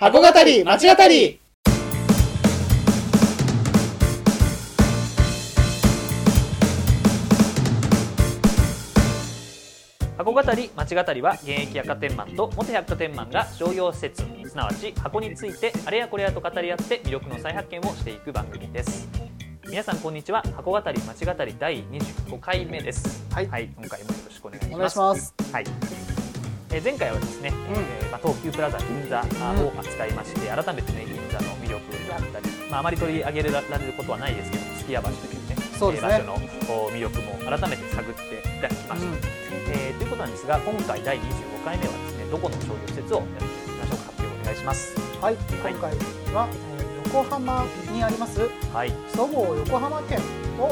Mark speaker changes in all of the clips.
Speaker 1: 箱語り町語り。
Speaker 2: 箱語り町語りは現役百貨店マンと元百貨店マンが商業施設すなわち箱についてあれやこれやと語り合って魅力の再発見をしていく番組です。皆さんこんにちは箱語り町語り第25回目です。
Speaker 1: はい
Speaker 2: 今回もよろしくお願いします。
Speaker 1: お願いします。
Speaker 2: はいえー前回はですね、えーまあ、東急プラザ銀座を扱いまして、改めてね銀座の魅力であったり、まあ、あまり取り上げられることはないですけどすき家橋というね
Speaker 1: そうですね。
Speaker 2: えー場所のお魅力も改めて探っていただきました、
Speaker 1: うん。
Speaker 2: えーということなんですが今回第25回目はですねどこの商業施設をやっていきましょうか発表お願いします。
Speaker 1: はい、
Speaker 2: はい
Speaker 1: 今回は、えー横浜にあります
Speaker 2: はい、
Speaker 1: そごう横浜店を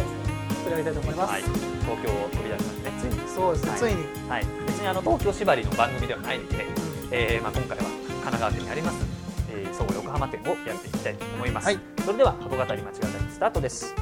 Speaker 1: 取り上げたいと思います、
Speaker 2: はい、東京を飛び出しましてね。
Speaker 1: ついにそうですね、
Speaker 2: はい。
Speaker 1: ついに、
Speaker 2: はい、別にあの東京縛りの番組ではないので、えーまあ、今回は神奈川県にあります、えー、総合横浜店をやっていきたいと思います、
Speaker 1: はい。
Speaker 2: それでは箱語り間違いスタートです。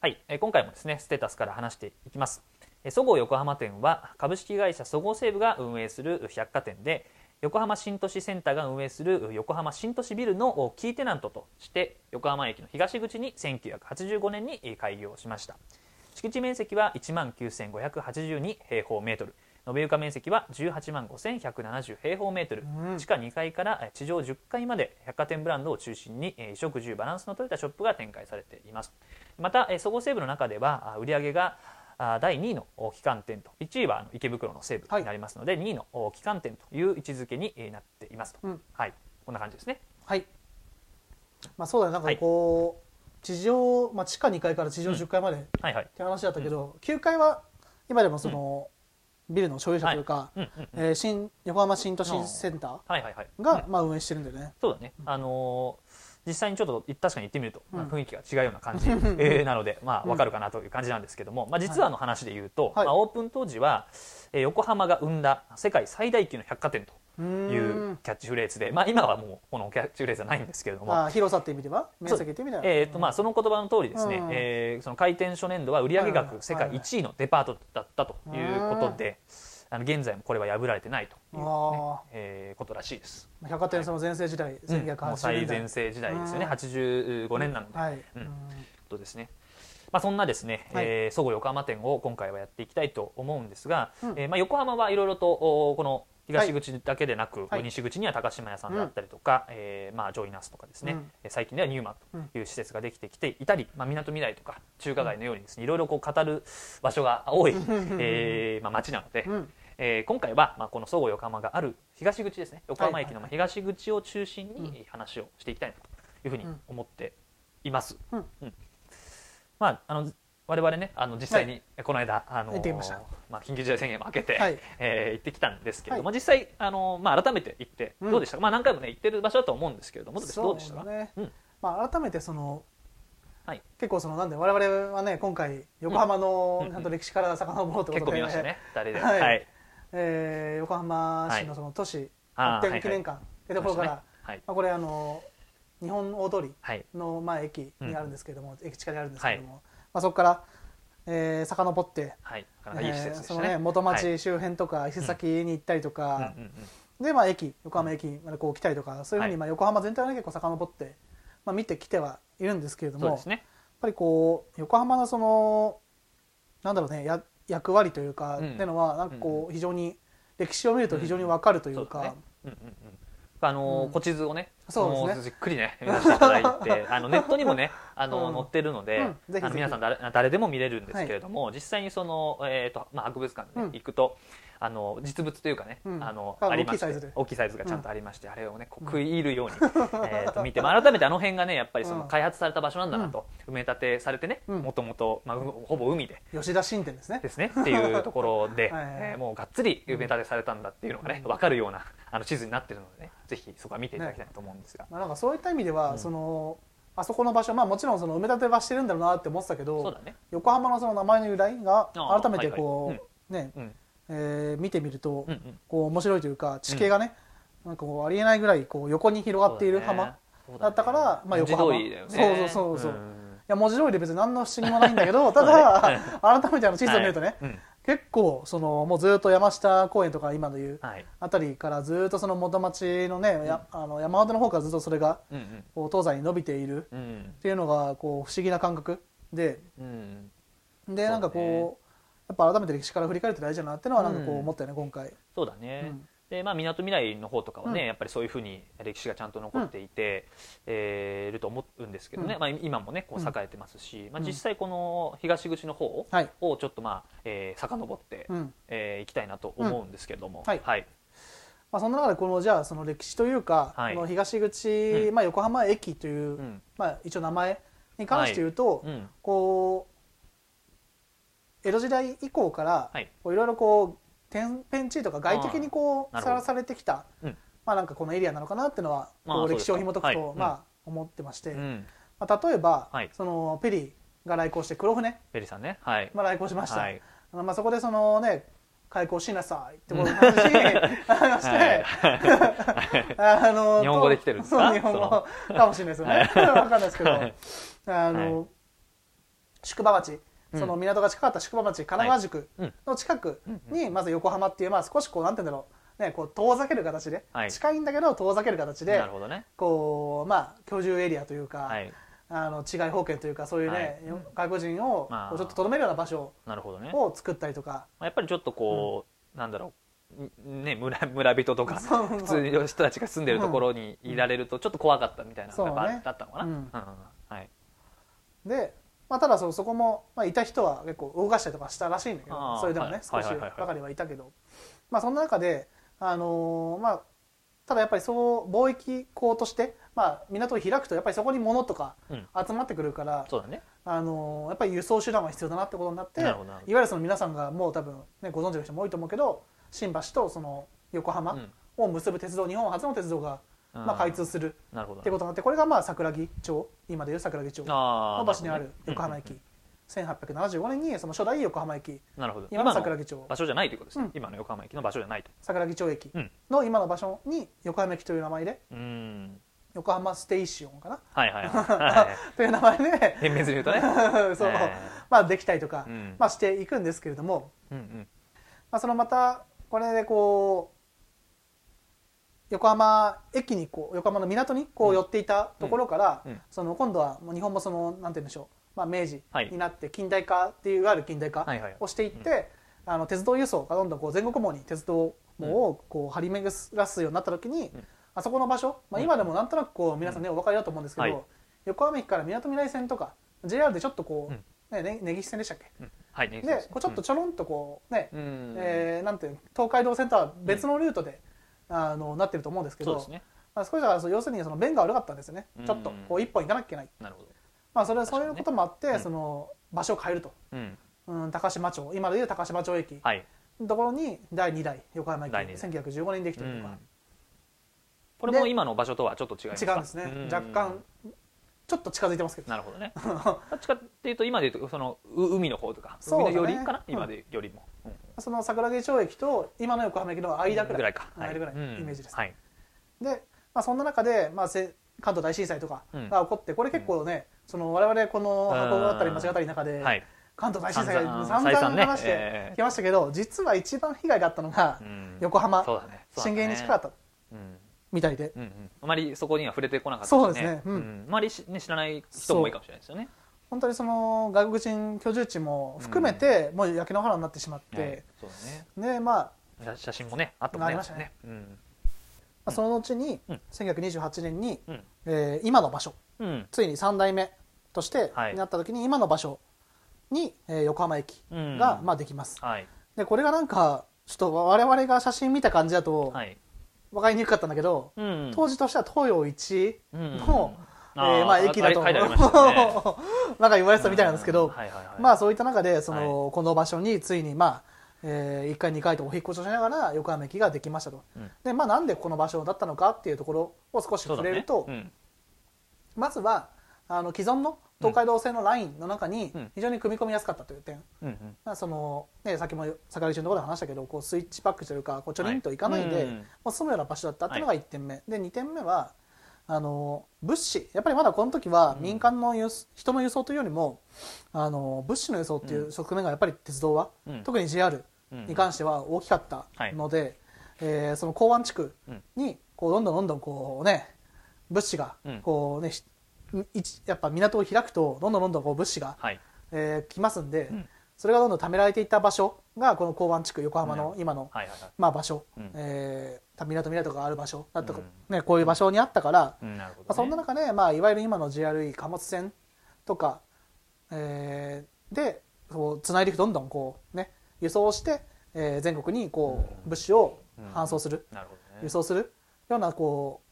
Speaker 2: はい、えー今回もですねステータスから話していきます。えーそごう横浜店は株式会社そごう西武が運営する百貨店で横浜新都市センターが運営する横浜新都市ビルのキーテナントとして横浜駅の東口に1985年にえー開業しました。敷地面積は1万9582平方メートル。延床面積は18万5170平方メートル、
Speaker 1: うん。
Speaker 2: 地下2階からえー地上10階まで百貨店ブランドを中心にえー衣食住バランスの取れたショップが展開されています。またえーそごう西武の中ではあ売上があ第2位のお旗艦店と。1位は池袋の西武になりますので、2位のお旗艦店という位置づけにえーなっていますと、
Speaker 1: うん。
Speaker 2: はい。こんな感じですね。
Speaker 1: はい。まあそうだね。なんかこう、地上、まあ、地下2階から地上10階までっ
Speaker 2: はいはい。
Speaker 1: て話だったけど、9階は今でもその、ビルの所有者というか、
Speaker 2: うんうんうん。
Speaker 1: えー新横浜新都市センタ
Speaker 2: はいはいはい。
Speaker 1: ーが、まあ、運営してるんだよね、
Speaker 2: そうだね、あのー実際にちょっと確かに行ってみると、まあ
Speaker 1: うん
Speaker 2: 雰囲気が違うような感じ、えーなので、まあ、わかるかなという感じなんですけども、まあ、実はの話で言うと、
Speaker 1: はい。
Speaker 2: まあ、オープン当時は、えー横浜が生んだ世界最大級の百貨店というん。キャッチフレーズで、まあ、今はもうこのキャッチフレーズはないんですけれども、
Speaker 1: 広さって意味では？面積って意味では？
Speaker 2: えーとまあ、その言葉の通りですね、
Speaker 1: うん
Speaker 2: えーその開店初年度は売上
Speaker 1: はいはい
Speaker 2: 額世界1位のデパートだったということで、あの現在もこれは破られてないという、ね
Speaker 1: あ
Speaker 2: えーことらしいです。
Speaker 1: 百貨店その全盛時代、
Speaker 2: もう
Speaker 1: 1980
Speaker 2: 最
Speaker 1: 年代。
Speaker 2: 全盛時代ですよね、
Speaker 1: うん。
Speaker 2: 85年なので、
Speaker 1: はい、
Speaker 2: うん。とですね。まあ、そんなですね、
Speaker 1: はい。
Speaker 2: えーそごう横浜店を今回はやっていきたいと思うんですが、
Speaker 1: うん。
Speaker 2: えーまあ、横浜はいろいろとおこの東口だけでなく、
Speaker 1: はい。
Speaker 2: 西口には高島屋さんであったりとか、えーまあ、ジョイナスとかですね、
Speaker 1: うん。
Speaker 2: えー最近ではニューマンという施設ができてきていたりみなとみらいとか中華街のようにですねいろいろこう語る場所が多い、えーまあ、街なので、
Speaker 1: うん。
Speaker 2: えー今回は、まあ、このそごう横浜がある東口ですね。横浜駅のまあ東口を中心に話をしていきたいなというふうに思っています。
Speaker 1: うん。
Speaker 2: まあ、あの我々ねあの実際にこの間、あの
Speaker 1: 行ってきました
Speaker 2: まあ、緊急事態宣言も明けて、
Speaker 1: はい
Speaker 2: えー行ってきたんですけれども、
Speaker 1: は
Speaker 2: 実際あの、まあ、改めて行って
Speaker 1: うん。
Speaker 2: どうでしたか、まあ、何回もね行ってる場所だと思うんですけれどもどうでした？か？
Speaker 1: ね。
Speaker 2: うん。
Speaker 1: まあ、改めてその、
Speaker 2: はい。
Speaker 1: 結構そのなんで我々はね今回横浜の
Speaker 2: うん。
Speaker 1: ちゃん。と歴史から遡ろうという
Speaker 2: 結
Speaker 1: ことで、
Speaker 2: 構見ましたね2人で。
Speaker 1: はい。
Speaker 2: はい。
Speaker 1: えー横浜市のその都市発展記念館っていうところから、
Speaker 2: はいはい。
Speaker 1: まあ、これあの日本大通り
Speaker 2: はい。
Speaker 1: の、まあ、駅にあるんですけれども、駅地下にあるんですけれども、まあ、そこから、えー、遡って、
Speaker 2: はい。なかなかいい施設で
Speaker 1: えー
Speaker 2: ね。
Speaker 1: ね元
Speaker 2: はい。
Speaker 1: 町周辺とか伊勢崎に行ったりと
Speaker 2: うん
Speaker 1: か、
Speaker 2: うんうん。
Speaker 1: で、まあ、駅横浜駅までこう来たりとかそういうふうに、
Speaker 2: はい。
Speaker 1: まあ、横浜全体をね結構遡って、まあ、見てきてはいるんですけれども
Speaker 2: ね。
Speaker 1: やっぱりこう横浜のそのなんだろうねや役割というか、
Speaker 2: うん。
Speaker 1: っていうのはなんかこう非常に歴史を見ると非常にわかるというか、
Speaker 2: うんうん。あのー
Speaker 1: うん。
Speaker 2: 古地図をね、
Speaker 1: そうですね。
Speaker 2: もじっくりね 見させていただいて、あのネットにもね、あの、
Speaker 1: うん
Speaker 2: 載ってるので、
Speaker 1: うん。
Speaker 2: あの皆さん誰誰でも見れるんですけれども、実際にそのえっ、とまあ博物館に、ね
Speaker 1: うん。
Speaker 2: 行くと。あの実物というかね、
Speaker 1: うん。
Speaker 2: あの
Speaker 1: あ
Speaker 2: りまして
Speaker 1: 大きいサイズ
Speaker 2: がちゃんとありまして、あれをねこう食い入るように、えーと見て、まあ、改めてあの辺がねやっぱりその
Speaker 1: うん。
Speaker 2: 開発された場所なんだなと、埋め立てされてね
Speaker 1: うん。
Speaker 2: もともとまあうほぼ海で。
Speaker 1: 吉田新店ですね。
Speaker 2: ですねっていうところで、
Speaker 1: はいはい
Speaker 2: えーもうがっつり埋め立てされたんだっていうのがね、分かるようなあの地図になってるのでねぜひそこは見ていただきたいなと思うんですが、
Speaker 1: まあ、なんかそういった意味では、
Speaker 2: うん。
Speaker 1: そのあそこの場所まあもちろんその埋め立てはしてるんだろうなって思ってたけど
Speaker 2: ね。
Speaker 1: 横浜のその名前の由来が改めてこう、
Speaker 2: はい
Speaker 1: ね、
Speaker 2: うん。
Speaker 1: えー見てみると、
Speaker 2: うんうん。
Speaker 1: こう面白いというか地形がね、なんかこうありえないぐらいこう横に広がっている浜、
Speaker 2: だ
Speaker 1: ったからまあ横浜。そうそうそうそう。ん。や文字通りで別に何の不思議もないんだけど た
Speaker 2: だ
Speaker 1: だ 改めてあの地図を見るとね、
Speaker 2: はい。うん
Speaker 1: 結構そのもうずっと山下公園とか今の言う
Speaker 2: はい。
Speaker 1: あたりからずっとその元町のね、やあの山手の方からずっとそれが
Speaker 2: うんうん。
Speaker 1: こう東西に伸びている
Speaker 2: うん
Speaker 1: っていうのがこう不思議な感覚で。
Speaker 2: うん
Speaker 1: でなんかこうやっぱ改めて歴史から振り返るって大事だなっていうのはなんかこう
Speaker 2: うん。
Speaker 1: 思ったよね今回。
Speaker 2: そうだね、
Speaker 1: うん
Speaker 2: でまあみなとみらいの方とかはね、
Speaker 1: うん。
Speaker 2: やっぱりそういうふうに歴史がちゃんと残っていて、えーいると思うんですけどね、
Speaker 1: うん。
Speaker 2: まあ、今もねこう栄えてますし、まあ、
Speaker 1: うん。
Speaker 2: 実際この東口の方
Speaker 1: はい。
Speaker 2: をちょっとまあ、えー、遡って、
Speaker 1: うん。
Speaker 2: えー行きたいなと思うんですけれども、
Speaker 1: はい。
Speaker 2: はい。
Speaker 1: まあ、その中でこのじゃあその歴史というか、
Speaker 2: はい。
Speaker 1: この東口、
Speaker 2: うん。
Speaker 1: まあ、横浜駅という、
Speaker 2: うん。
Speaker 1: まあ、一応名前に関して言うと、
Speaker 2: うん。
Speaker 1: こう江戸時代以降から、
Speaker 2: い
Speaker 1: ろいろこう天変地異とか外的にこうさらされてきた、
Speaker 2: うん。
Speaker 1: まあなんかこのエリアなのかなっていうのは
Speaker 2: まあ
Speaker 1: こう歴史を紐解くと、まあ思ってまして、
Speaker 2: うん、
Speaker 1: まあ、例えば、
Speaker 2: はい。
Speaker 1: そのペリーが来航して黒船、
Speaker 2: ペリさんね。はい、
Speaker 1: まあ、来航しました、
Speaker 2: はい。
Speaker 1: あのまあ、そこでそのね開港しなさいってことの 話にあのして、あの
Speaker 2: 日本語で来てるんですか？
Speaker 1: そう日本語かもしれないですよね。わかんないですけど、
Speaker 2: はい。
Speaker 1: あの、
Speaker 2: は
Speaker 1: 宿場町、
Speaker 2: うん
Speaker 1: その港が近かった宿場町、神奈川宿
Speaker 2: うん。
Speaker 1: の近く
Speaker 2: うん
Speaker 1: に、まず横浜っていう、まあ少しこう、なんて言うんだろう、ね、こう遠ざける形で、
Speaker 2: はい。
Speaker 1: 近いんだけど遠ざける形で
Speaker 2: なる、ほどね。
Speaker 1: こう、まあ居住エリアというか、
Speaker 2: はい。
Speaker 1: あの違い保険というか、そういうね、外国人をちょっととどめるような場所
Speaker 2: なるほどね。
Speaker 1: を作ったりとか、
Speaker 2: まあやっぱりちょっとこう、なんだろう。んね村村人とか普通の人たちが住んでるところにいられるとちょっと怖かったみたいなのがやっぱ
Speaker 1: そうね。
Speaker 2: だったのかな、はい。
Speaker 1: で、まあ、ただそそこも、まあ、いた人は結構動かしたりとかしたらしいんだけ
Speaker 2: あ
Speaker 1: ど
Speaker 2: ー
Speaker 1: それでもね、
Speaker 2: はい
Speaker 1: 少しばかりはいたけど、まあ、そんな中で、あのーまあ、ただやっぱりそう貿易港として、まあ、港を開くとやっぱりそこに物とか
Speaker 2: うん。
Speaker 1: 集まってくるから、
Speaker 2: そうだね。
Speaker 1: あのーやっぱり輸送手段は必要だなってことになっていわゆるその皆さんがもう多分、ね、ご存知の人も多いと思うけど新橋とその横浜
Speaker 2: うん。
Speaker 1: を結ぶ鉄道、日本初の鉄道が、まあ、開通する。
Speaker 2: なるほど。
Speaker 1: ってことになってこれがまあ桜木町。今でいう桜木町。
Speaker 2: あ
Speaker 1: の場所にある横浜駅、1875年にその初代横浜駅。
Speaker 2: なるほど。
Speaker 1: 今の桜木町。
Speaker 2: 場所じゃないということですね、
Speaker 1: うん。
Speaker 2: 今の横浜駅の場所じゃないと。
Speaker 1: 桜木町駅
Speaker 2: うん。
Speaker 1: の今の場所に横浜駅という名前で
Speaker 2: うん。
Speaker 1: 横浜ステーションかな？
Speaker 2: はいはいはい。はい
Speaker 1: という名前で。
Speaker 2: 厳密に言うとね。
Speaker 1: そう、
Speaker 2: え。
Speaker 1: まあできたりとか、
Speaker 2: うん。
Speaker 1: まあしていくんですけれども、
Speaker 2: うんうん。
Speaker 1: まあ、そのまたこれでこう横浜駅にこう横浜の港にこう寄っていたところから、
Speaker 2: うん。うん。
Speaker 1: その今度はもう日本もそのなんて言うんでしょう、まあ、明治
Speaker 2: はい
Speaker 1: になって近代化っていういわゆる近代化をしていって、あの鉄道輸送がどんどんこう全国網に鉄道網をこう張り巡らすようになった時に、
Speaker 2: うん。
Speaker 1: あそこの場所、まあ、
Speaker 2: うん。
Speaker 1: 今でもなんとなくこう皆さんねお分かりだと思うんですけど、
Speaker 2: はい。
Speaker 1: 横浜駅からみなとみらい線とか JR でちょっとこ
Speaker 2: うん。
Speaker 1: う、ねね、根岸線でしたっけ？
Speaker 2: うん。はいね
Speaker 1: でこうちょっとちょろんとこうね、
Speaker 2: うん。
Speaker 1: えーなんていうの東海道線とは別のルートで、あのなってると思うんですけど
Speaker 2: すね。
Speaker 1: まあ、少しだからそう要するにその便が悪かったんですよね、
Speaker 2: うん。
Speaker 1: ちょっとこう一本行かなきゃいけない、
Speaker 2: なるほど。
Speaker 1: まあ、それはそういうこともあって、
Speaker 2: うん。
Speaker 1: その場所を変えると、
Speaker 2: うん。
Speaker 1: うん、高島町今でいう高島町駅。
Speaker 2: はい。
Speaker 1: のところに第2代横浜駅。
Speaker 2: 第二代。
Speaker 1: 1915年にできたりとか、
Speaker 2: うん。これも今の場所とはちょっと違いますか？
Speaker 1: 違うんですね、若干ちょっと近づいてますけど。
Speaker 2: なるほどね。どっちかっていうと今でいうとそのう海の方とか海の寄りかな、
Speaker 1: うん。
Speaker 2: 今でよりも、うん
Speaker 1: その桜木町駅と今の横浜駅の間ぐらい,、
Speaker 2: か、
Speaker 1: 間ぐらい。の
Speaker 2: うん
Speaker 1: イメージです、
Speaker 2: はい。
Speaker 1: で、まあ、そんな中で、まあ、せ関東大震災とかが起こって、これ結構ね、その我々この箱だったり町語りの中で、
Speaker 2: はい。
Speaker 1: 関東大震災
Speaker 2: 散々
Speaker 1: 話して
Speaker 2: え
Speaker 1: きましたけど、実は一番被害があったのが
Speaker 2: うん。
Speaker 1: 横浜、
Speaker 2: そうだね。
Speaker 1: 震
Speaker 2: ね。
Speaker 1: 源に近かった。
Speaker 2: うん。
Speaker 1: みたいで、
Speaker 2: うんうん、あまりそこには触れてこなかったし
Speaker 1: そうですね。うん。
Speaker 2: ん。あまりし、ね、知らない人も多いかもしれないですよね
Speaker 1: 本当にその外国人居住地も含めて、もう焼け野原になってしまって、
Speaker 2: うだね。
Speaker 1: でまあ
Speaker 2: 写写真もねあったもんね。
Speaker 1: ありましたね。
Speaker 2: うん。
Speaker 1: まあその後に、
Speaker 2: うん。
Speaker 1: 1928年に、
Speaker 2: うん。
Speaker 1: えー今の場所。
Speaker 2: うん。
Speaker 1: ついに3代目として
Speaker 2: はい。
Speaker 1: になった時に今の場所に、えー横浜駅
Speaker 2: うん。
Speaker 1: が、まあ、できます。
Speaker 2: はい。
Speaker 1: でこれがなんかちょっと我々が写真見た感じだと
Speaker 2: はい。
Speaker 1: 分かりにくかったんだけど、
Speaker 2: うん。
Speaker 1: 当時としては東洋一
Speaker 2: うん。
Speaker 1: の、え
Speaker 2: あー
Speaker 1: ーまあ、駅だと
Speaker 2: ね。
Speaker 1: なんか言われてたみたいなんですけど、まあそういった中でその、この場所についにまあ、え1回2回とお引っ越しをしながら横浜駅ができましたと、
Speaker 2: うん。
Speaker 1: でまあなんでこの場所だったのかっていうところを少し触れると、
Speaker 2: うん。
Speaker 1: まずはあの既存の東海道線のラインの中に
Speaker 2: うん。
Speaker 1: 非常に組み込みやすかったという点、
Speaker 2: うんうん。
Speaker 1: まあそのね、さっきも坂口のところで話したけどこうスイッチバックというかこうちょりんといかないで、
Speaker 2: はいうん
Speaker 1: もう住むような場所だったっていうのが1点目、で2点目はあの物資やっぱりまだこの時は民間の輸送人の輸送というよりもあの物資の輸送っていう側面がやっぱり鉄道は、
Speaker 2: うん。
Speaker 1: 特に JR
Speaker 2: うん。
Speaker 1: に関しては大きかったので、えーその港湾地区にこうどんどんどんどんこうね物資が
Speaker 2: うん。
Speaker 1: こうね、やっぱ港を開くとどんどんどんどんこう物資が、
Speaker 2: はい。
Speaker 1: えー来ますんで、
Speaker 2: うん
Speaker 1: それがどんどん貯められていった場所がこの港湾地区横浜の今の、まあ、場所、
Speaker 2: うん。
Speaker 1: えー港港がある場所だったか、
Speaker 2: う
Speaker 1: ね、こういう場所にあったから、まあ、そんな中で、まあ、いわゆる今の JRE 貨物船とか、えーでこうつないでいくどんどんこう、ね、輸送して、えー全国にこう、
Speaker 2: うん。
Speaker 1: 物資を
Speaker 2: うん。
Speaker 1: 搬送する、輸送するようなこ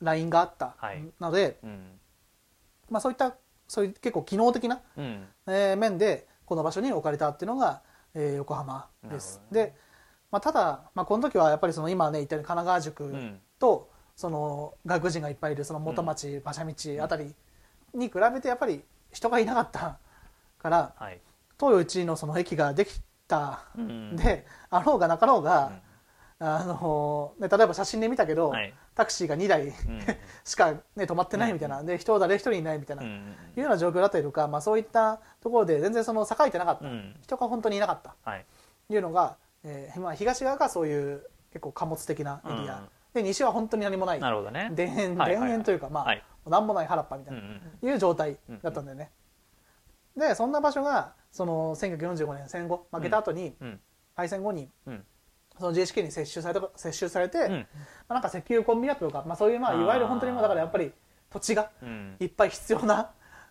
Speaker 1: うラインがあった
Speaker 2: はい。
Speaker 1: ので、
Speaker 2: うん。
Speaker 1: まあ、そういったそういう結構機能的な、
Speaker 2: うん。
Speaker 1: えー面でこの場所に置かれたっていうのが、えー横浜です。
Speaker 2: ね。
Speaker 1: で、まあ、ただ、まあ、この時はやっぱりその今ね言ったように神奈川塾、
Speaker 2: うん。
Speaker 1: とその外国人がいっぱいいるその元町、馬車道あたりに比べてやっぱり人がいなかったから
Speaker 2: はい。
Speaker 1: 東洋一位のその駅ができた
Speaker 2: うん。
Speaker 1: で、あろうがなかろう
Speaker 2: う
Speaker 1: が
Speaker 2: ん、
Speaker 1: あのね、例えば写真で見たけど、
Speaker 2: はい。
Speaker 1: タクシーが2台
Speaker 2: うん
Speaker 1: しか、ね、止まってないみたいな、で人誰一人いないみたいな、い
Speaker 2: うん
Speaker 1: うような状況だったりとか、まあ、そういったところで全然その栄えてなかった、
Speaker 2: うん。
Speaker 1: 人が本当にいなかった
Speaker 2: はい。
Speaker 1: というのが、えーまあ、東側がそういう結構貨物的なエリア、
Speaker 2: うん
Speaker 1: で西は本当に何もない
Speaker 2: なるほどね。
Speaker 1: 田園田園というか、まあ
Speaker 2: はい。
Speaker 1: 何もない原っぱみたいな、
Speaker 2: うんうん
Speaker 1: いう状態だったんだよね、でそんな場所がその1945年戦後負けた後に、
Speaker 2: うん。
Speaker 1: 敗戦後に
Speaker 2: うん
Speaker 1: その GHK に接収された接収されて、
Speaker 2: うん。
Speaker 1: まあ、なんか石油コンビナートとか、まあ、そういうまあいわゆる本当にもうだからやっぱり土地が
Speaker 2: うん。
Speaker 1: いっぱい必要な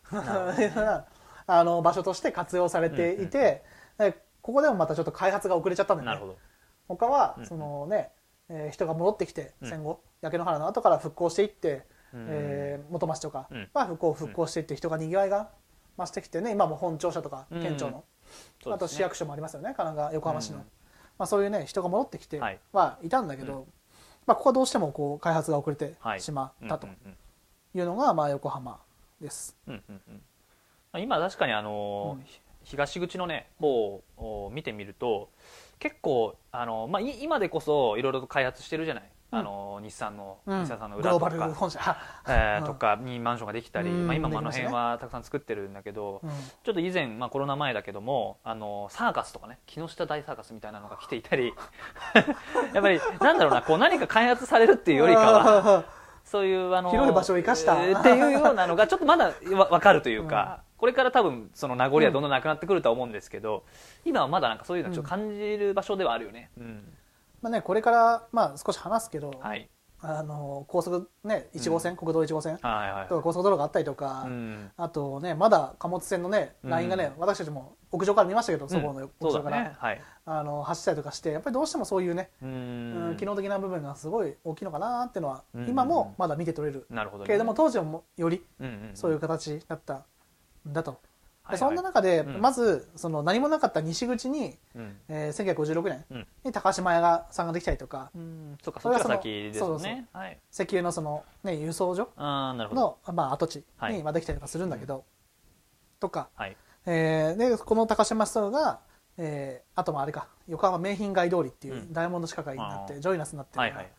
Speaker 1: あの場所として活用されていて、でここでもまたちょっと開発が遅れちゃったんだよね
Speaker 2: なるほど。
Speaker 1: 他は
Speaker 2: うん
Speaker 1: そのね、えー人が戻ってきて
Speaker 2: うん。
Speaker 1: 戦後、焼け野原の後から復興していって、
Speaker 2: うん。
Speaker 1: えー元町とか
Speaker 2: うん。
Speaker 1: は復興復興していって人がにぎわいが増してきてね今も本庁舎とか
Speaker 2: うん。
Speaker 1: 県庁の、あと市役所もありますよね。神奈川横浜市の、
Speaker 2: うん
Speaker 1: まあ、そういうね人が戻ってきて
Speaker 2: はい。
Speaker 1: はいたんだけど、
Speaker 2: う
Speaker 1: まあ、ここはどうしてもこう開発が遅れて
Speaker 2: はい。
Speaker 1: しまったというのがまあ横浜です。
Speaker 2: うんうんうん。今確かにあの
Speaker 1: う
Speaker 2: 東口のね方を見てみると結構あの、まあ、い今でこそいろいろと開発してるじゃない、
Speaker 1: うん
Speaker 2: あの日産の、
Speaker 1: うん。
Speaker 2: 日産さんの裏とか。
Speaker 1: バル本社、は
Speaker 2: えとかにマンションができたり、
Speaker 1: うん。
Speaker 2: まあ、今もあの辺はたくさん作ってるんだけど、
Speaker 1: うん。
Speaker 2: ちょっと以前、まあ、コロナ前だけどもあのサーカスとかね木下大サーカスみたいなのが来ていたり やっぱりなんだろうなこう何か開発されるっていうよりかはそういうあの
Speaker 1: 広い場所を生かした。
Speaker 2: えーっていうようなのがちょっとまだわ分かるというか、これから多分その名残はどんどんなくなってくるとは思うんですけど、今はまだなんかそういうのちょっと感じる場所ではあるよね。うん
Speaker 1: まあね、これからまあ少し話すけど、
Speaker 2: はい。
Speaker 1: あの高速ね1号線、国道1号線とか高速道路があったりとか、
Speaker 2: うん。
Speaker 1: あとねまだ貨物船のねラインがね、私たちも屋上から見ましたけど、そこの屋上から、
Speaker 2: だね。はい。
Speaker 1: あの走ったりとかしてやっぱりどうしてもそういうね、
Speaker 2: う
Speaker 1: うん
Speaker 2: ん
Speaker 1: 機能的な部分がすごい大きいのかなっていうのは、
Speaker 2: うん。
Speaker 1: 今もまだ見て取れる、
Speaker 2: なるほどね。
Speaker 1: けれども当時はもより
Speaker 2: うんうん。
Speaker 1: そういう形だったんだと、
Speaker 2: はい
Speaker 1: でそんな中で、
Speaker 2: うん。
Speaker 1: まずその何もなかった西口に、
Speaker 2: うん。
Speaker 1: えー、1956年
Speaker 2: うん。
Speaker 1: に高島屋がさんができたりとか。
Speaker 2: うん。そうか
Speaker 1: それはその
Speaker 2: ですね。はい。
Speaker 1: 石油のその、ね、輸送所
Speaker 2: ああなるほど。
Speaker 1: の、まあ、跡地
Speaker 2: はい。
Speaker 1: にまあできたりとかするんだけど、とか、
Speaker 2: はい。
Speaker 1: えーでこの高島ストアが、えーあともあれか。横浜名品街通りっていう
Speaker 2: うん。
Speaker 1: ダイヤモンド地下街になって、
Speaker 2: あー。
Speaker 1: ジョイナスになってるような
Speaker 2: はいはい。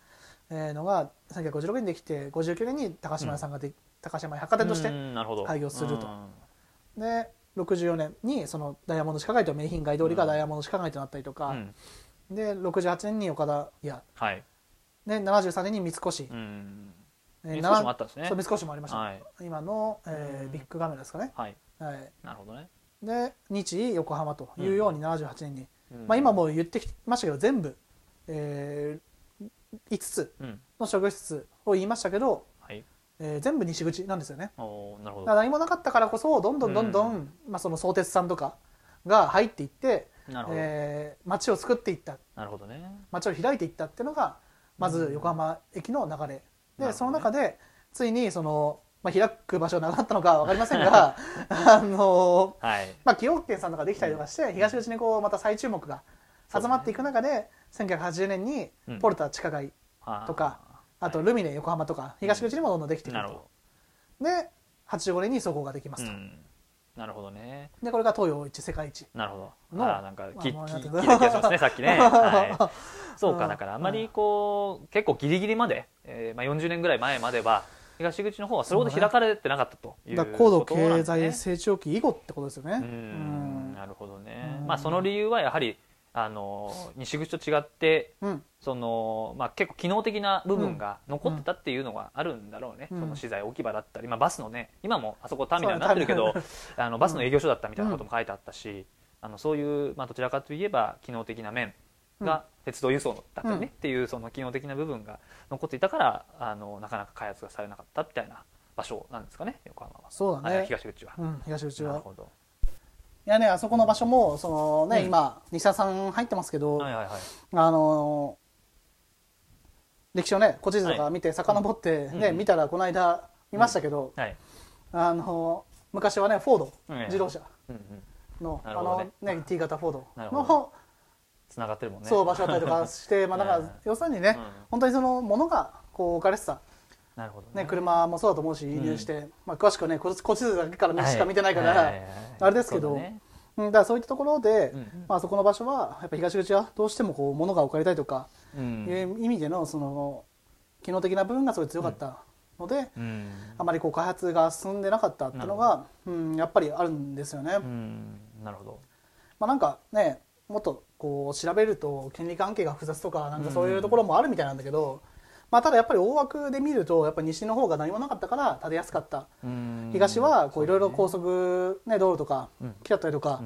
Speaker 1: えーのが1956年にできて59年に高島屋さんがで、高島屋百貨店として、
Speaker 2: うんなるほど。
Speaker 1: 開業すると。
Speaker 2: うん。
Speaker 1: で64年にそのダイヤモンド地下街と名品街通りがダイヤモンド地下街となったりとか、
Speaker 2: うん。
Speaker 1: で68年に岡田屋
Speaker 2: はい。
Speaker 1: で73年に三越、
Speaker 2: うん。
Speaker 1: えー
Speaker 2: 三越もあったんですね
Speaker 1: そう三越もありました、
Speaker 2: はい。
Speaker 1: 今の、えー
Speaker 2: うん。
Speaker 1: ビッグカメラですかね、
Speaker 2: はい。
Speaker 1: はい、
Speaker 2: なるほどね。
Speaker 1: で日医横浜というように78年に、
Speaker 2: うん。
Speaker 1: まあ、今もう言ってきましたけど全部、えー5つ
Speaker 2: うん。
Speaker 1: の商業施設を言いましたけど、
Speaker 2: はい
Speaker 1: えー全部西口なんですよね。
Speaker 2: なるほど。
Speaker 1: だから何もなかったからこそどんどんどんどん、まあ、その相鉄さんとかが入っていって、えー街を作っていった。
Speaker 2: なるほどね。
Speaker 1: 街を開いていったっていうのがまず横浜駅の流れ、
Speaker 2: なるほど
Speaker 1: で
Speaker 2: ね。
Speaker 1: その中でついにその、まあ、開く場所がなかったのか分かりませんが あの
Speaker 2: はい。
Speaker 1: まあ、崎陽軒さんとかできたりとかして、東口にこうまた再注目が集まっていく中で、1980年に
Speaker 2: うん。
Speaker 1: ポルタ地下街とか、あとルミネ横浜とか東口にもどんどんできていく
Speaker 2: なるほ
Speaker 1: と、で85年にそこができますと、
Speaker 2: うん。なるほどね。
Speaker 1: でこれが東洋一世界一
Speaker 2: なるほど。
Speaker 1: の
Speaker 2: あーなんか聞いた気がしますね さっきね、はい、そう
Speaker 1: うん
Speaker 2: かだからあまりこう結構ギリギリまで、えーまあ、40年ぐらい前までは東口の方はそれほど開かれてなかったという
Speaker 1: だから高度経済成長期以後ってことですよね。
Speaker 2: う
Speaker 1: うんん。
Speaker 2: なるほどね。
Speaker 1: う、ん。
Speaker 2: まあ、その理由はやはりあの西口と違って
Speaker 1: うん。
Speaker 2: その、まあ、結構機能的な部分が残ってたっていうのがあるんだろうね、
Speaker 1: うん。
Speaker 2: その資材置き場だったり、まあ、バスのね今もあそこターミナルになってるけどあのバスの営業所だったみたいなことも書いてあったし、あのそういう、まあ、どちらかといえば機能的な面が鉄道輸送だったりね、
Speaker 1: うん
Speaker 2: っていうその機能的な部分が残っていたからあのなかなか開発がされなかったみたいな場所なんですかね横浜は。あ
Speaker 1: そうだね。
Speaker 2: 東口は、
Speaker 1: うん、東口は。やね、あそこの場所も、そのね、
Speaker 2: うん。
Speaker 1: 今、西田さん入ってますけど、
Speaker 2: はいはいはい。
Speaker 1: あのー歴史をね、古地図とか見て、遡ってね、
Speaker 2: うん。
Speaker 1: 見たら、この間見ましたけど、
Speaker 2: はい。
Speaker 1: あのー昔はね、フォード
Speaker 2: うん。
Speaker 1: 自動車
Speaker 2: うんうん。
Speaker 1: の、あ
Speaker 2: なるほどね。
Speaker 1: のね、T 型フォード
Speaker 2: なるほ
Speaker 1: の、
Speaker 2: つながってるもんね。
Speaker 1: そう、場所だったりとかして、まあ、だか
Speaker 2: うん
Speaker 1: ら、要するにね、
Speaker 2: うん。
Speaker 1: 本当にその、ものが、こう、置かれてた。
Speaker 2: なるほど
Speaker 1: ね、車もそうだと思うし、輸入して、まあ、詳しくはね、こ古地図だけからしか見てないから、
Speaker 2: はい。はい。はいはい
Speaker 1: あれですけど。
Speaker 2: そうだね。
Speaker 1: うんだからそういったところで、
Speaker 2: うんうん。
Speaker 1: まあ、そこの場所はやっぱ東口はどうしてもこう物が置かれたりとか
Speaker 2: うん。
Speaker 1: いう意味でのその機能的な部分がすごい強かったので、
Speaker 2: うん。
Speaker 1: あまりこう開発が進んでなかったっていうのが、うん、やっぱりあるんですよね。
Speaker 2: うん。なるほど。
Speaker 1: まあ、なんかねもっとこう調べると権利関係が複雑とかなんかそういうところもあるみたいなんだけど、まあ、ただやっぱり大枠で見るとやっぱり西の方が何もなかったから建てやすかった。
Speaker 2: うん。
Speaker 1: 東はこういろいろ高速、ね、道路とか
Speaker 2: うん。
Speaker 1: 木だったりとか、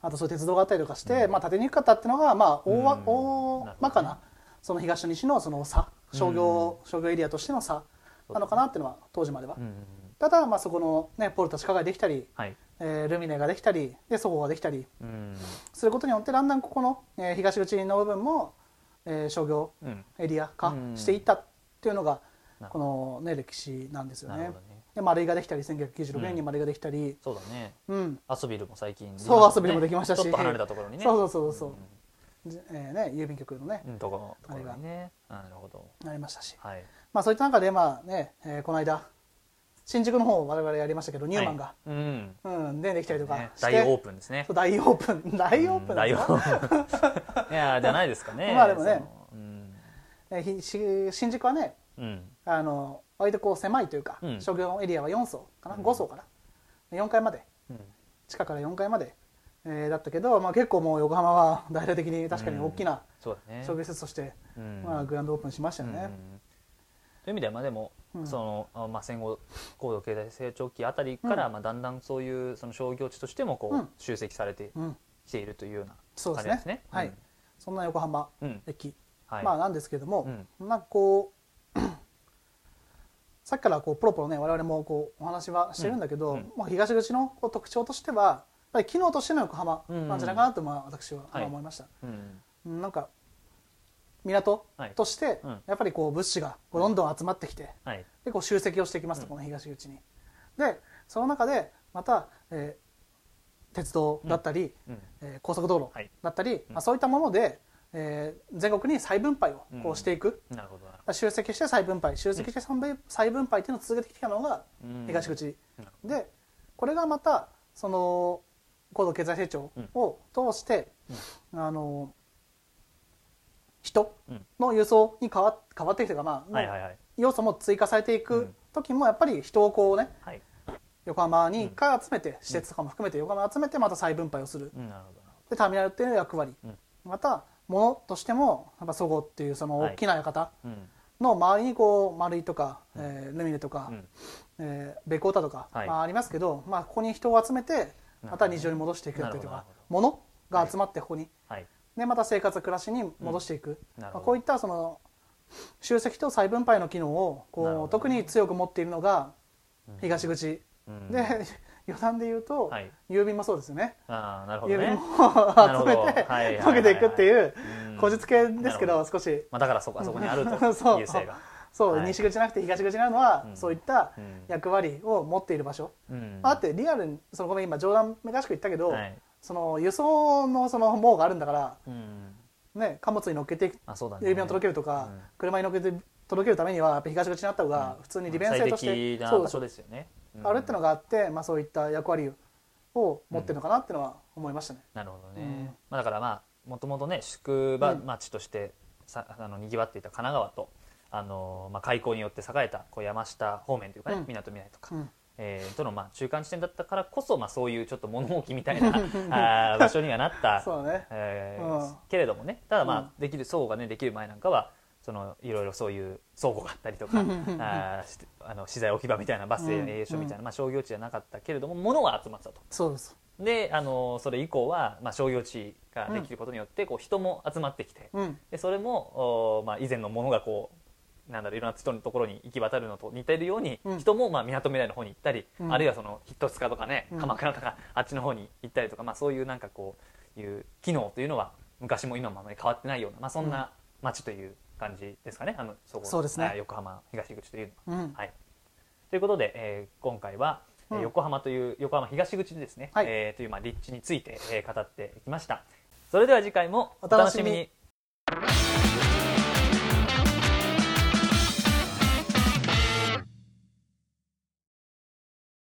Speaker 1: あとそういう鉄道があったりとかして、まあ、建てにくかったっていうのが、まあ、大わ
Speaker 2: うん。
Speaker 1: 大まかなその東と西のその差商業,、商業エリアとしての差なのかなっていうのは当時までは、ただ、まあ、そこの、ね、ポルタ地下街できたり、
Speaker 2: はい。
Speaker 1: えールミネができたりでそごうができたり
Speaker 2: うん。
Speaker 1: することによってだんだんここの、えー東口の部分も、えー商業
Speaker 2: うん。
Speaker 1: エリア化
Speaker 2: うん。
Speaker 1: していったっていうのが、この、ね、歴史なんですよね。で丸井ができたり1996年に丸井ができたり、
Speaker 2: そうだね。
Speaker 1: うん。
Speaker 2: アソビルも最近
Speaker 1: そうアソビルもできましたし。
Speaker 2: ちょっと離れたところにね
Speaker 1: そうそうそうそう、じえーね、郵便局のね。
Speaker 2: うんところところにね。あなるほど。
Speaker 1: なりましたし、
Speaker 2: はい。
Speaker 1: まあ、そういった中で、まあねえーこの間新宿の方を我々やりましたけどニューマンが、
Speaker 2: はい。うん。
Speaker 1: うん、でできたりとか
Speaker 2: ね。
Speaker 1: して、
Speaker 2: 大オープンですね。
Speaker 1: 大オープン。大オープン。
Speaker 2: 大オープン。いやじゃないですかね。
Speaker 1: まあでもね。新宿はね
Speaker 2: うん。
Speaker 1: あの割とこう狭いというか、
Speaker 2: うん。
Speaker 1: 商業エリアは4層かな、
Speaker 2: うん。
Speaker 1: 5層かな？4階まで。
Speaker 2: うん。
Speaker 1: 地下から4階まで、えーだったけど、まあ、結構もう横浜は 大々的に確かに大きな商業施設として、
Speaker 2: うん。
Speaker 1: まあ、グランドオープンしましたよね。
Speaker 2: うん。という意味ではまあでも、
Speaker 1: うん
Speaker 2: そのあまあ、戦後高度経済成長期あたりから、
Speaker 1: うん。
Speaker 2: まあ、だんだんそういうその商業地としてもこう、
Speaker 1: うん。
Speaker 2: 集積されて
Speaker 1: うん。
Speaker 2: きているというような
Speaker 1: そうですね。
Speaker 2: 感じですね。
Speaker 1: はい。そんな横浜駅、
Speaker 2: はい。
Speaker 1: まあ、なんですけれども、
Speaker 2: うん。
Speaker 1: なんかこう さっきからこうポロポロね我々もこうお話はしてるんだけど、まあ、東口のこう特徴としてはやっぱり機能としての横浜なんじゃないかなとまあ私は
Speaker 2: はい。
Speaker 1: 思いました。なんか港
Speaker 2: はい。
Speaker 1: として
Speaker 2: うん。
Speaker 1: やっぱりこう物資がどんどん集まってきて
Speaker 2: はい。
Speaker 1: でこう集積をしていきますと、
Speaker 2: うん。
Speaker 1: この東口に。でその中でまた、えー鉄道だったり、
Speaker 2: うん。
Speaker 1: えー高速道路
Speaker 2: はい。
Speaker 1: だったり、
Speaker 2: うん。
Speaker 1: まあ、そういったもので、えー全国に再分配をこ
Speaker 2: う
Speaker 1: していく、
Speaker 2: なるほど
Speaker 1: 集積して再分配。集積して再分再分配っていうのを続けてきたのが東口、でこれがまたその高度経済成長を通して、あの人
Speaker 2: うん。
Speaker 1: の輸送に変わ変わってきてか、まあ
Speaker 2: はいはいはい。
Speaker 1: 要素も追加されていうく
Speaker 2: ん。
Speaker 1: 時もやっぱり人をこうね
Speaker 2: はい。
Speaker 1: 横浜に一回集めて、施設とかも含めて横浜に集めてまた再分配をする。でターミナルっていう役割、
Speaker 2: うん。
Speaker 1: また物としてもやっぱそごうっていうその大きな館の周りにこう丸いとか、えールミネとか、
Speaker 2: うん。
Speaker 1: えーベコータとか、
Speaker 2: はい。
Speaker 1: まあ、ありますけど、まあ、ここに人を集めてまた日常に戻していくっていうとか物が集まってここに、
Speaker 2: はい
Speaker 1: でまた生活暮らしに戻していく、まあ、
Speaker 2: なるほど。
Speaker 1: こういったその集積と再分配の機能をこう、特に強く持っているのが
Speaker 2: うん。
Speaker 1: 東口、
Speaker 2: うん。
Speaker 1: で 余談で言うと、
Speaker 2: はい。
Speaker 1: 郵便もそうですよね。
Speaker 2: ああなるほど
Speaker 1: 郵便
Speaker 2: ね
Speaker 1: も 集
Speaker 2: ど
Speaker 1: めて
Speaker 2: はいはい
Speaker 1: 溶けていくっていう
Speaker 2: うん。
Speaker 1: こじつけですけど少し。
Speaker 2: まあだからそこあそこにあると
Speaker 1: そう。
Speaker 2: 優勢が。
Speaker 1: そう、
Speaker 2: はい。
Speaker 1: 西口じゃなくて東口になるのは、
Speaker 2: うん。
Speaker 1: そういった
Speaker 2: うん。
Speaker 1: 役割を持っている場所、
Speaker 2: うん。
Speaker 1: あってリアルにそのごめん今冗談めかしく言ったけど、
Speaker 2: はい
Speaker 1: その輸送のその網があるんだから、
Speaker 2: うん。
Speaker 1: ね、貨物に乗っけて郵便を届けるとか、
Speaker 2: うん。
Speaker 1: 車に乗っけて届けるためにはやっぱ東口にあった方が普通に利便性として、あるってのがあって、まあ、そういった役割を持ってるのかなっていうのは思いましたね。
Speaker 2: なるほどね、
Speaker 1: うん。
Speaker 2: まあ、だからまあもともとね宿場
Speaker 1: うん。
Speaker 2: 町としてさあのにぎわっていた神奈川とあの、まあ、開港によって栄えたこう山下方面というかね
Speaker 1: うん。
Speaker 2: みなとみらいとか、
Speaker 1: うん
Speaker 2: えーとのまあ中間地点だったからこそ、まあ、そういうちょっと物置みたいな あー場所にはなった、
Speaker 1: そうだね。
Speaker 2: えー
Speaker 1: うん。
Speaker 2: けれどもね。ただまあ、
Speaker 1: うん。
Speaker 2: できる倉庫がねできる前なんかはそのいろいろそういう倉庫があったりとか ああの資材置き場みたいなバス
Speaker 1: うん
Speaker 2: 停所みたいな、まあ、商業地じゃなかったけれども物は集まってたと。
Speaker 1: そうです。
Speaker 2: であのそれ以降は、まあ、商業地ができることによって、こう人も集まってきて
Speaker 1: うん。
Speaker 2: でそれも、おまあ、以前のものがこうなんだろういろんな人のところに行き渡るのと似ているように、
Speaker 1: うん。
Speaker 2: 人もまあ港未来の方に行ったり、
Speaker 1: うん。
Speaker 2: あるいはそのヒットツカとかね、
Speaker 1: うん。
Speaker 2: 鎌倉とかあっちの方に行ったりとか、まあ、そういうなんかこういう機能というのは昔も今もあまり変わってないような、まあ、そんな街という感じですかね、あのそこ
Speaker 1: そうですね。
Speaker 2: あ横浜東口というのは。
Speaker 1: うん。
Speaker 2: はい、ということで、えー今回は、えー
Speaker 1: うん。
Speaker 2: 横浜という横浜東口でですね、
Speaker 1: はい。
Speaker 2: えーというまあ立地について、えー語ってきました。それでは次回もお楽しみに